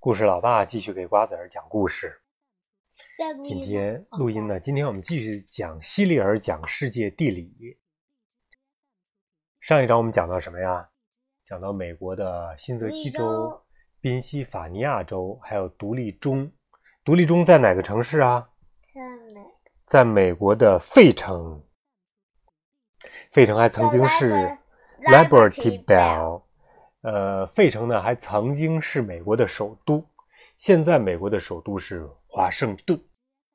故事老爸继续给瓜子儿讲故事。今天录音呢，今天我们继续讲希利尔讲世界地理。上一章我们讲到什么呀？讲到美国的新泽西州州、宾夕法尼亚州，还有独立中。独立中在哪个城市啊？在美在美国的费城。费城还曾经是 Liberty Bell。呃，费城呢还曾经是美国的首都，现在美国的首都是华盛顿，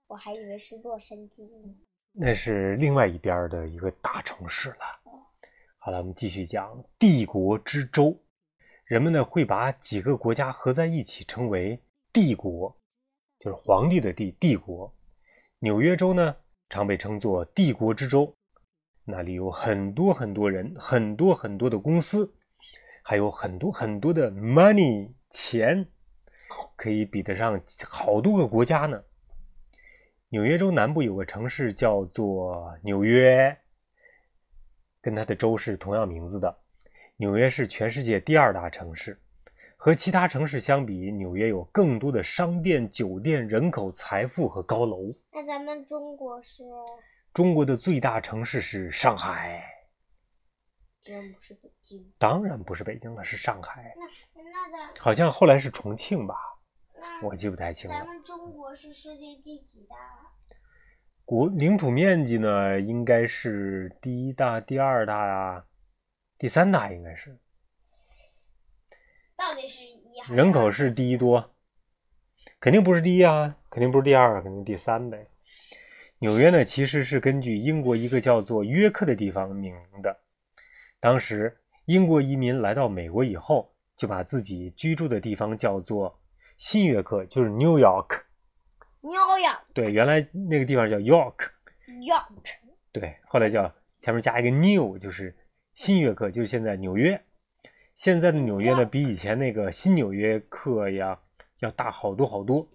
我还以为是洛杉矶呢。那是另外一边的一个大城市了。好了，我们继续讲帝国之州。人们呢会把几个国家合在一起称为帝国，就是皇帝的帝，帝国。纽约州呢常被称作帝国之州，那里有很多很多人，很多很多的公司，还有很多很多的 money 钱，可以比得上好多个国家呢。纽约州南部有个城市叫做纽约，跟它的州是同样名字的。纽约是全世界第二大城市，和其他城市相比，纽约有更多的商店、酒店、人口、财富和高楼。那咱们中国是中国的最大城市是上海，真不是北京？当然不是北京了，是上海。那那咱好像后来是重庆吧，我记不太清了咱。们中国是世界第几大？国领土面积呢，应该是第一大、第二大呀、第三大应该是。到底是一还是人口是第一多，肯定不是第一啊，肯定不是第二，肯定第三呗。纽约呢，其实是根据英国一个叫做约克的地方命名的。当时英国移民来到美国以后，就把自己居住的地方叫做新约克，就是 New York。New York 对，原来那个地方叫 York，York 对，后来叫前面加一个 New，就是新约克，就是现在纽约。现在的纽约呢，比以前那个新纽约克呀要大好多好多。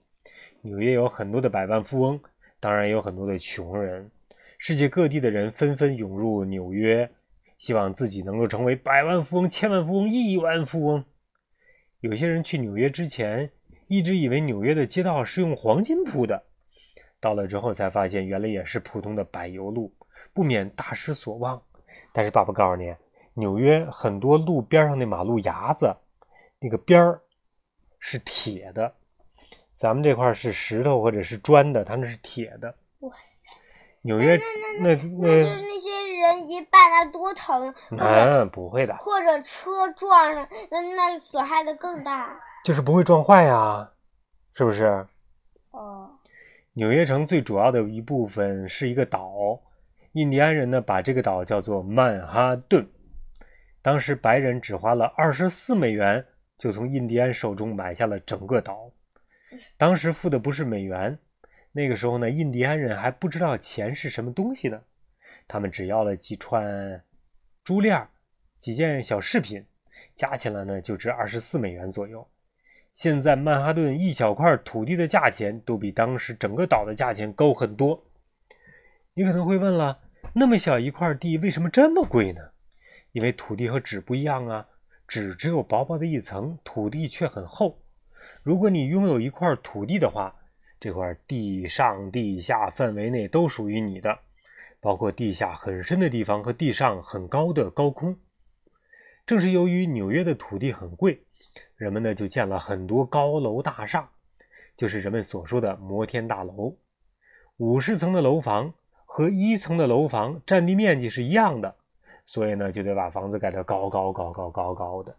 纽约有很多的百万富翁，当然也有很多的穷人。世界各地的人纷纷涌入纽约，希望自己能够成为百万富翁、千万富翁、亿万富翁。有些人去纽约之前，一直以为纽约的街道是用黄金铺的，到了之后才发现，原来也是普通的柏油路，不免大失所望。但是爸爸告诉你，纽约很多路边上那马路牙子，那个边儿是铁的，咱们这块是石头或者是砖的，它那是铁的。哇塞！纽约那那那就是那些人一绊那多疼，嗯不会的，或者车撞上，那那损害的更大。就是不会撞坏呀，是不是？哦，纽约城最主要的一部分是一个岛，印第安人呢把这个岛叫做曼哈顿。当时白人只花了二十四美元，就从印第安手中买下了整个岛。当时付的不是美元，那个时候呢，印第安人还不知道钱是什么东西呢，他们只要了几串珠链、几件小饰品，加起来呢就值二十四美元左右。现在曼哈顿一小块土地的价钱都比当时整个岛的价钱高很多。你可能会问了，那么小一块地为什么这么贵呢？因为土地和纸不一样啊，纸只有薄薄的一层，土地却很厚。如果你拥有一块土地的话，这块地上地下范围内都属于你的，包括地下很深的地方和地上很高的高空。正是由于纽约的土地很贵，人们呢就建了很多高楼大厦，就是人们所说的摩天大楼。五十层的楼房和一层的楼房占地面积是一样的，所以呢就得把房子盖得高高高高高高的。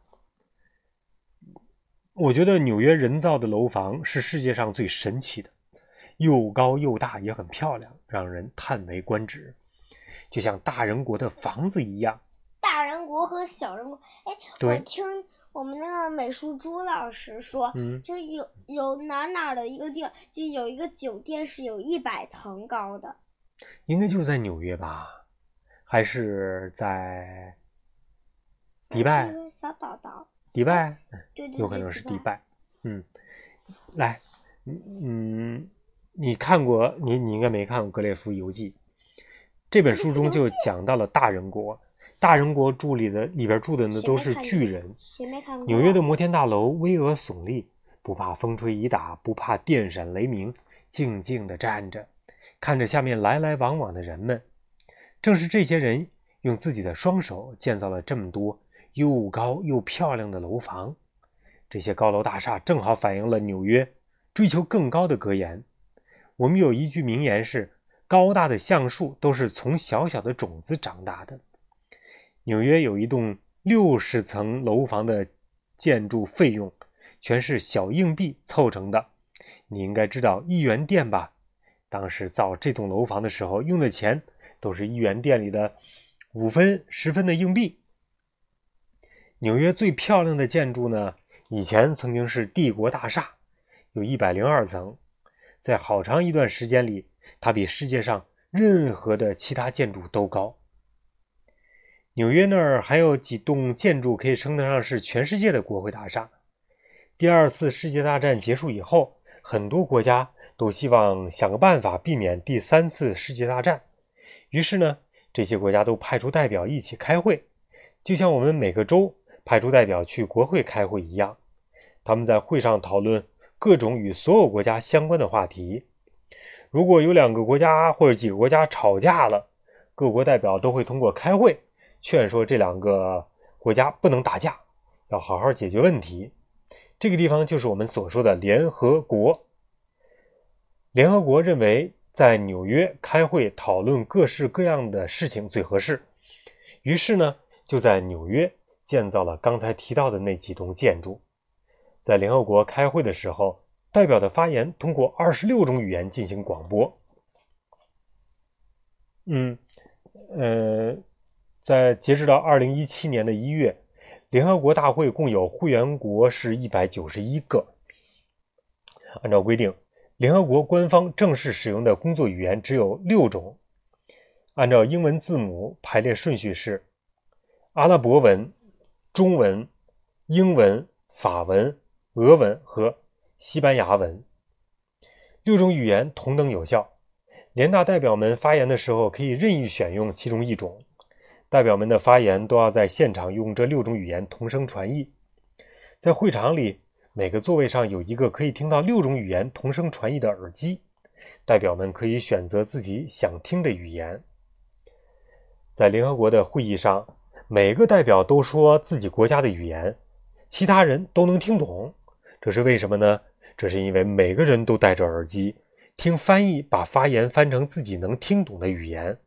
我觉得纽约人造的楼房是世界上最神奇的，又高又大，也很漂亮，让人叹为观止，就像大人国的房子一样。大人国和小人国，哎，我听我们那个美术朱老师说，嗯就是有有哪哪的一个地方，就有一个酒店是有一百层高的。应该就是在纽约吧，还是在迪拜是？个小岛岛，迪拜对对对，有可能是迪迪。拜。嗯，来，嗯嗯，你看过你你应该没看过《格列夫游记》这本书中就讲到了大人国，大人国住里的里边住的呢都是巨人。纽约的摩天大楼巍峨耸立，不怕风吹雨打，不怕电闪雷鸣，静静地站着，看着下面来来往往的人们。正是这些人用自己的双手建造了这么多又高又漂亮的楼房。这些高楼大厦正好反映了纽约追求更高的格言。我们有一句名言是：“高大的橡树都是从小小的种子长大的。”纽约有一栋六十层楼房的建筑，费用全是小硬币凑成的。你应该知道一元店吧？当时造这栋楼房的时候用的钱。都是一元店里的五分、十分的硬币。纽约最漂亮的建筑呢，以前曾经是帝国大厦，有一百零二层，在好长一段时间里，它比世界上任何的其他建筑都高。纽约那儿还有几栋建筑可以称得上是全世界的国会大厦。第二次世界大战结束以后，很多国家都希望想个办法避免第三次世界大战。于是呢，这些国家都派出代表一起开会，就像我们每个州派出代表去国会开会一样。他们在会上讨论各种与所有国家相关的话题。如果有两个国家或者几个国家吵架了，各国代表都会通过开会劝说这两个国家不能打架，要好好解决问题。这个地方就是我们所说的联合国。联合国认为。在纽约开会讨论各式各样的事情最合适，于是呢，就在纽约建造了刚才提到的那几栋建筑。在联合国开会的时候，代表的发言通过二十六种语言进行广播。嗯，呃，在截止到二零一七年的一月，联合国大会共有会员国是一百九十一个。按照规定。联合国官方正式使用的工作语言只有六种，按照英文字母排列顺序是：阿拉伯文、中文、英文、法文、俄文和西班牙文。六种语言同等有效。联大代表们发言的时候可以任意选用其中一种。代表们的发言都要在现场用这六种语言同声传译。在会场里。每个座位上有一个可以听到六种语言同声传译的耳机，代表们可以选择自己想听的语言。在联合国的会议上，每个代表都说自己国家的语言，其他人都能听懂。这是为什么呢？这是因为每个人都戴着耳机，听翻译把发言翻成自己能听懂的语言。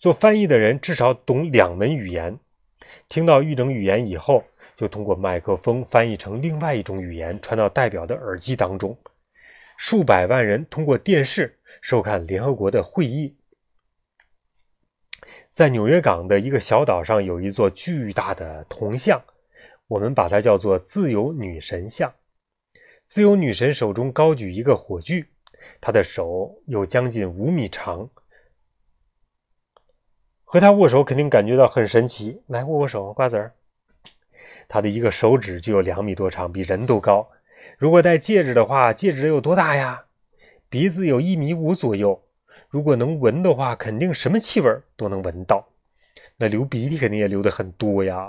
做翻译的人至少懂两门语言，听到一种语言以后。就通过麦克风翻译成另外一种语言，传到代表的耳机当中。数百万人通过电视收看联合国的会议。在纽约港的一个小岛上，有一座巨大的铜像，我们把它叫做“自由女神像”。自由女神手中高举一个火炬，她的手有将近五米长。和她握手肯定感觉到很神奇。来握握手，瓜子儿。他的一个手指就有两米多长，比人都高。如果戴戒指的话，戒指得有多大呀？鼻子有一米五左右。如果能闻的话，肯定什么气味都能闻到。那流鼻涕肯定也流的很多呀。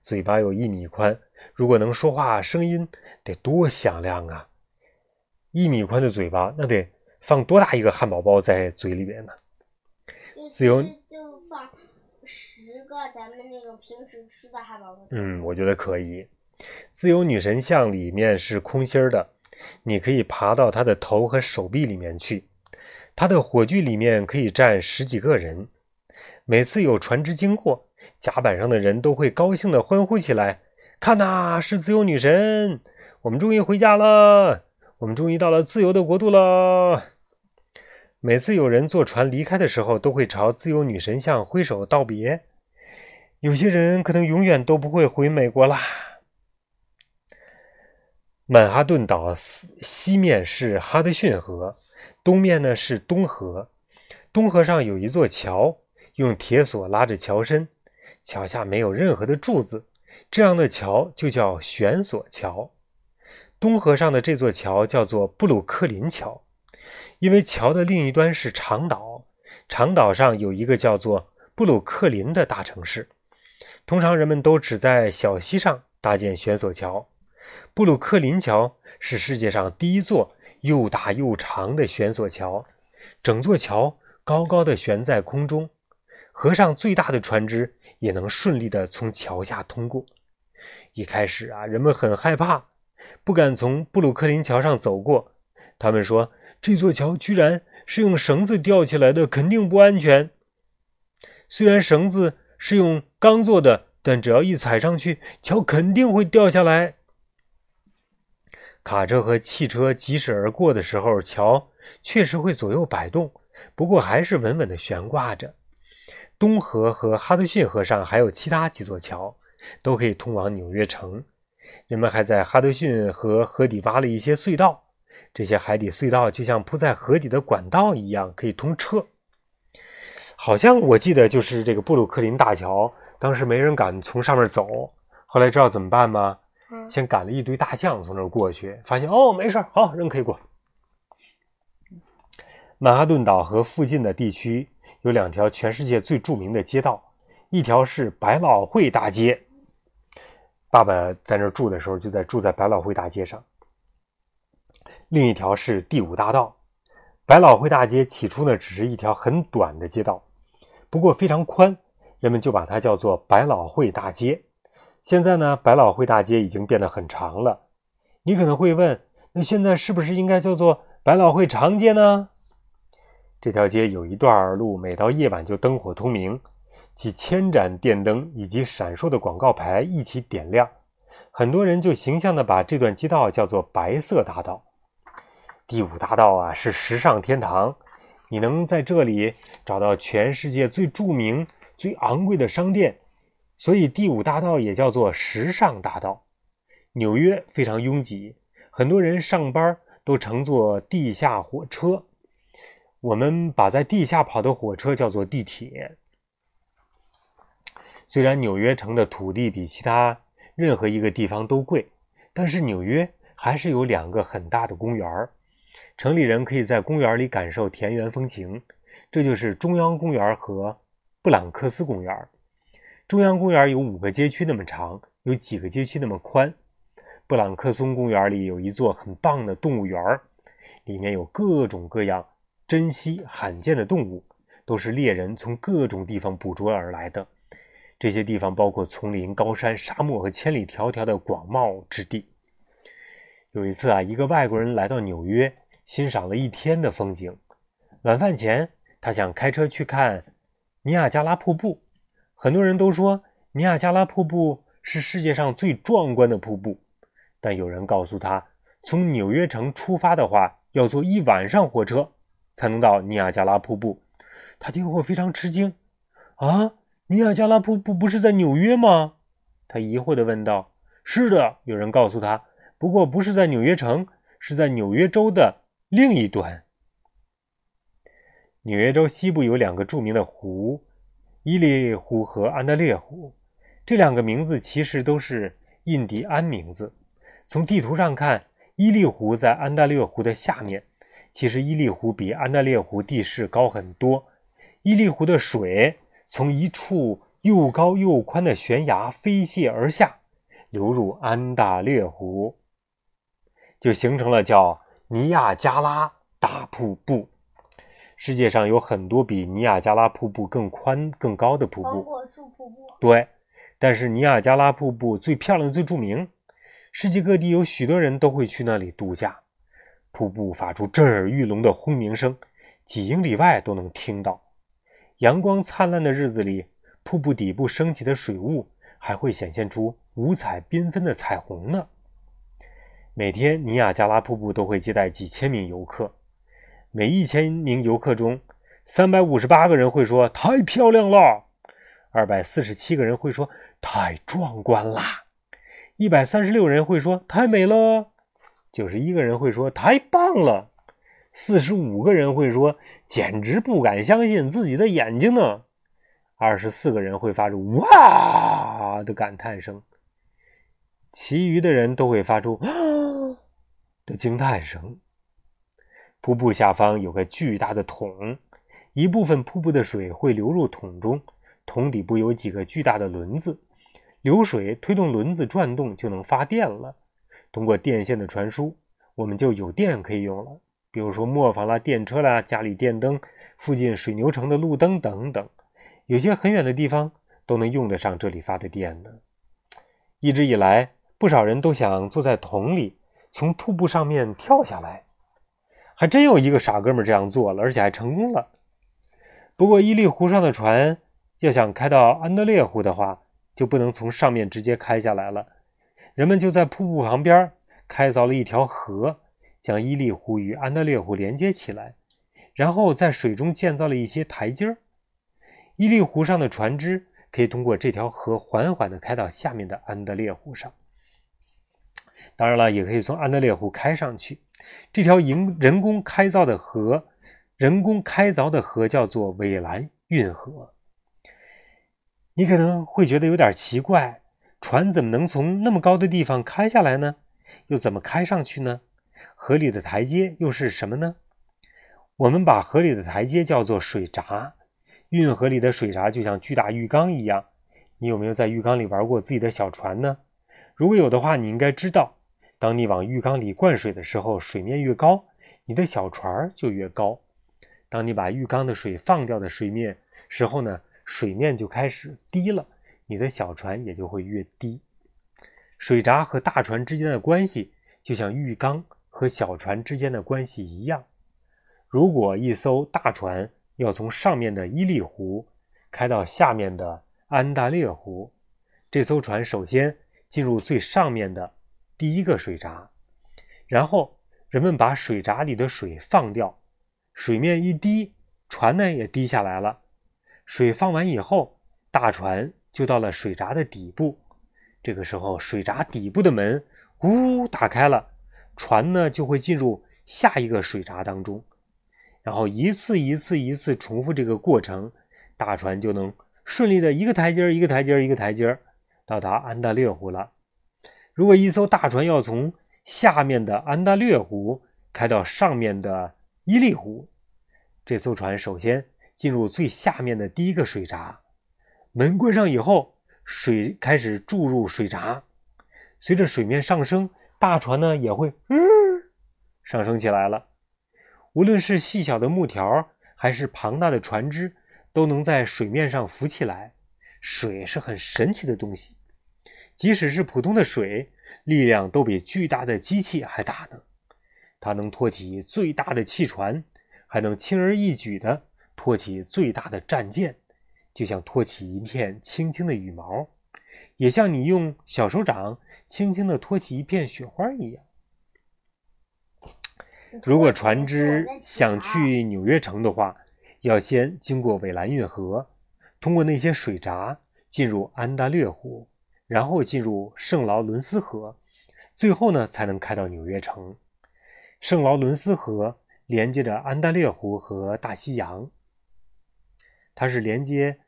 嘴巴有一米宽，如果能说话，声音得多响亮啊！一米宽的嘴巴，那得放多大一个汉堡包在嘴里边呢？自由就放十。个咱们那种平时吃的汉堡包嗯，我觉得可以。自由女神像里面是空心儿的，你可以爬到她的头和手臂里面去。他的火炬里面可以站十几个人。每次有船只经过，甲板上的人都会高兴地欢呼起来：“看呐，是自由女神！我们终于回家了，我们终于到了自由的国度了。”每次有人坐船离开的时候，都会朝自由女神像挥手道别。有些人可能永远都不会回美国啦。曼哈顿岛西西面是哈德逊河，东面呢是东河。东河上有一座桥，用铁索拉着桥身，桥下没有任何的柱子，这样的桥就叫悬索桥。东河上的这座桥叫做布鲁克林桥，因为桥的另一端是长岛，长岛上有一个叫做布鲁克林的大城市。通常人们都只在小溪上搭建悬索桥，布鲁克林桥是世界上第一座又大又长的悬索桥，整座桥高高的悬在空中，河上最大的船只也能顺利的从桥下通过。一开始啊，人们很害怕，不敢从布鲁克林桥上走过。他们说，这座桥居然是用绳子吊起来的，肯定不安全。虽然绳子是用钢做的，但只要一踩上去，桥肯定会掉下来。卡车和汽车疾驶而过的时候，桥确实会左右摆动，不过还是稳稳地悬挂着。东河和哈德逊河上还有其他几座桥。都可以通往纽约城。人们还在哈德逊河河底挖了一些隧道，这些海底隧道就像铺在河底的管道一样，可以通车。好像我记得就是这个布鲁克林大桥，当时没人敢从上面走。后来知道怎么办吗？先赶了一堆大象从那儿过去，发现哦没事好人可以过。曼哈顿岛和附近的地区有两条全世界最著名的街道，一条是百老汇大街。爸爸在那儿住的时候，就在住在百老汇大街上。另一条是第五大道。百老汇大街起初呢，只是一条很短的街道，不过非常宽，人们就把它叫做百老汇大街。现在呢，百老汇大街已经变得很长了。你可能会问，那现在是不是应该叫做百老汇长街呢？这条街有一段路，每到夜晚就灯火通明。几千盏电灯以及闪烁的广告牌一起点亮，很多人就形象地把这段街道叫做“白色大道”。第五大道啊，是时尚天堂，你能在这里找到全世界最著名、最昂贵的商店，所以第五大道也叫做时尚大道。纽约非常拥挤，很多人上班都乘坐地下火车，我们把在地下跑的火车叫做地铁。虽然纽约城的土地比其他任何一个地方都贵，但是纽约还是有两个很大的公园儿，城里人可以在公园里感受田园风情。这就是中央公园和布朗克斯公园。中央公园有五个街区那么长，有几个街区那么宽。布朗克松公园里有一座很棒的动物园儿，里面有各种各样珍稀罕见的动物，都是猎人从各种地方捕捉而来的。这些地方包括丛林、高山、沙漠和千里迢迢的广袤之地。有一次啊，一个外国人来到纽约，欣赏了一天的风景。晚饭前，他想开车去看尼亚加拉瀑布。很多人都说尼亚加拉瀑布是世界上最壮观的瀑布，但有人告诉他，从纽约城出发的话，要坐一晚上火车才能到尼亚加拉瀑布。他听后非常吃惊，啊！尼亚加拉瀑布不是在纽约吗？他疑惑地问道。“是的。”有人告诉他，“不过不是在纽约城，是在纽约州的另一端。”纽约州西部有两个著名的湖，伊利湖和安大略湖。这两个名字其实都是印第安名字。从地图上看，伊利湖在安大略湖的下面。其实伊利湖比安大略湖地势高很多。伊利湖的水。从一处又高又宽的悬崖飞泻而下，流入安大略湖，就形成了叫尼亚加拉大瀑布。世界上有很多比尼亚加拉瀑布更宽、更高的瀑布。瀑布。对，但是尼亚加拉瀑布最漂亮、最著名。世界各地有许多人都会去那里度假。瀑布发出震耳欲聋的轰鸣声，几英里外都能听到。阳光灿烂的日子里，瀑布底部升起的水雾还会显现出五彩缤纷的彩虹呢。每天，尼亚加拉瀑布都会接待几千名游客。每一千名游客中，三百五十八个人会说“太漂亮了”，二百四十七个人会说“太壮观啦”，一百三十六人会说“太美了”，九十一个人会说“太棒了”。四十五个人会说：“简直不敢相信自己的眼睛呢。”二十四个人会发出“哇”的感叹声，其余的人都会发出“啊”的惊叹声。瀑布下方有个巨大的桶，一部分瀑布的水会流入桶中，桶底部有几个巨大的轮子，流水推动轮子转动就能发电了。通过电线的传输，我们就有电可以用了。比如说磨坊啦、电车啦、家里电灯、附近水牛城的路灯等等，有些很远的地方都能用得上这里发的电的。一直以来，不少人都想坐在桶里，从瀑布上面跳下来，还真有一个傻哥们这样做了，而且还成功了。不过，伊利湖上的船要想开到安德烈湖的话，就不能从上面直接开下来了。人们就在瀑布旁边开凿了一条河。将伊利湖与安德烈湖连接起来，然后在水中建造了一些台阶儿。伊利湖上的船只可以通过这条河缓缓地开到下面的安德烈湖上。当然了，也可以从安德烈湖开上去。这条营人工开凿的河，人工开凿的河叫做韦兰运河。你可能会觉得有点奇怪，船怎么能从那么高的地方开下来呢？又怎么开上去呢？河里的台阶又是什么呢？我们把河里的台阶叫做水闸。运河里的水闸就像巨大浴缸一样。你有没有在浴缸里玩过自己的小船呢？如果有的话，你应该知道，当你往浴缸里灌水的时候，水面越高，你的小船就越高。当你把浴缸的水放掉的水面时候呢，水面就开始低了，你的小船也就会越低。水闸和大船之间的关系就像浴缸。和小船之间的关系一样，如果一艘大船要从上面的伊利湖开到下面的安大略湖，这艘船首先进入最上面的第一个水闸，然后人们把水闸里的水放掉，水面一低，船呢也低下来了。水放完以后，大船就到了水闸的底部，这个时候水闸底部的门呜打开了。船呢就会进入下一个水闸当中，然后一次一次一次重复这个过程，大船就能顺利的一个台阶一个台阶一个台阶到达安大略湖了。如果一艘大船要从下面的安大略湖开到上面的伊利湖，这艘船首先进入最下面的第一个水闸，门关上以后，水开始注入水闸，随着水面上升。大船呢也会嗯上升起来了。无论是细小的木条，还是庞大的船只，都能在水面上浮起来。水是很神奇的东西，即使是普通的水，力量都比巨大的机器还大呢。它能托起最大的汽船，还能轻而易举地托起最大的战舰，就像托起一片轻轻的羽毛。也像你用小手掌轻轻地托起一片雪花一样。如果船只想去纽约城的话，要先经过韦兰运河，通过那些水闸进入安大略湖，然后进入圣劳伦斯河，最后呢才能开到纽约城。圣劳伦斯河连接着安大略湖和大西洋，它是连接。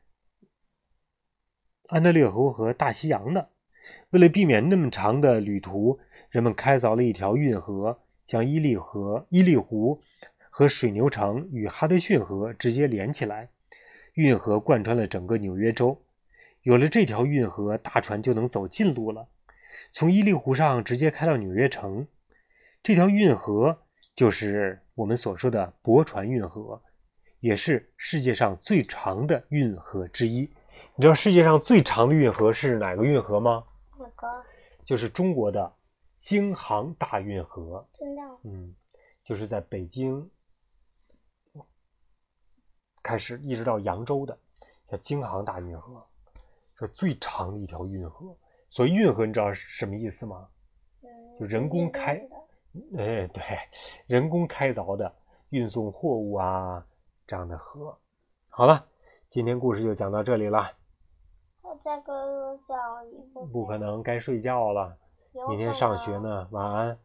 安大略湖和大西洋的，为了避免那么长的旅途，人们开凿了一条运河，将伊利河、伊利湖和水牛城与哈德逊河直接连起来。运河贯穿了整个纽约州。有了这条运河，大船就能走近路了，从伊利湖上直接开到纽约城。这条运河就是我们所说的驳船运河，也是世界上最长的运河之一。你知道世界上最长的运河是哪个运河吗？哪个？就是中国的京杭大运河。真的？嗯，就是在北京开始一直到扬州的，叫京杭大运河，是最长的一条运河。所以运河你知道是什么意思吗？就人工开，哎，对，人工开凿的运送货物啊这样的河。好了，今天故事就讲到这里了。我再给我讲一个。不可能，该睡觉了。明天上学呢，晚安。